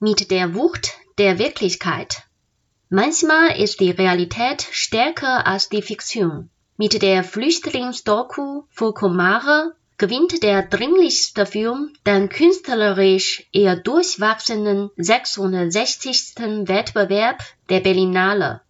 mit der Wucht der Wirklichkeit. Manchmal ist die Realität stärker als die Fiktion. Mit der Flüchtlingsdoku Fokomare gewinnt der dringlichste Film den künstlerisch eher durchwachsenen 660. Wettbewerb der Berlinale.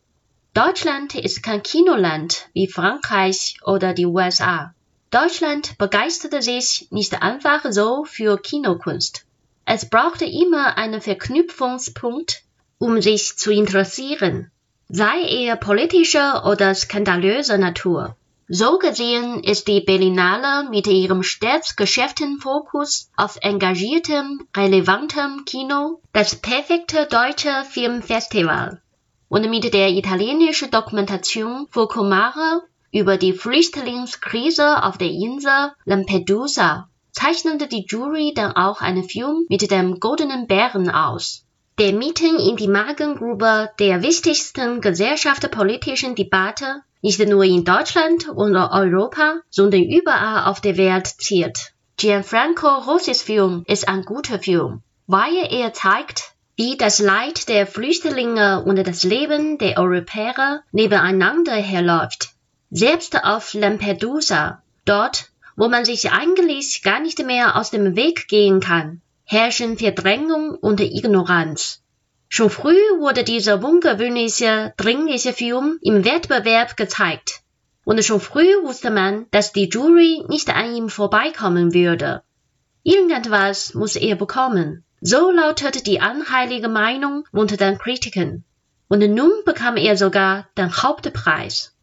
Deutschland ist kein Kinoland wie Frankreich oder die USA. Deutschland begeisterte sich nicht einfach so für Kinokunst. Es brauchte immer einen Verknüpfungspunkt, um sich zu interessieren, sei er politischer oder skandalöser Natur. So gesehen ist die Berlinale mit ihrem stets geschäften Fokus auf engagiertem, relevantem Kino das perfekte deutsche Filmfestival. Und mit der italienischen Dokumentation Focomare über die Flüchtlingskrise auf der Insel Lampedusa zeichnete die Jury dann auch einen Film mit dem Goldenen Bären aus, der mitten in die Magengrube der wichtigsten gesellschaftspolitischen Debatte nicht nur in Deutschland und Europa, sondern überall auf der Welt zielt. Gianfranco Rossis Film ist ein guter Film, weil er zeigt, wie das Leid der Flüchtlinge und das Leben der Europäer nebeneinander herläuft. Selbst auf Lampedusa, dort, wo man sich eigentlich gar nicht mehr aus dem Weg gehen kann, herrschen Verdrängung und Ignoranz. Schon früh wurde dieser ungewöhnliche, dringliche Film im Wettbewerb gezeigt. Und schon früh wusste man, dass die Jury nicht an ihm vorbeikommen würde. Irgendetwas muss er bekommen. So lautet die anheilige Meinung unter den Kritikern. Und nun bekam er sogar den Hauptpreis.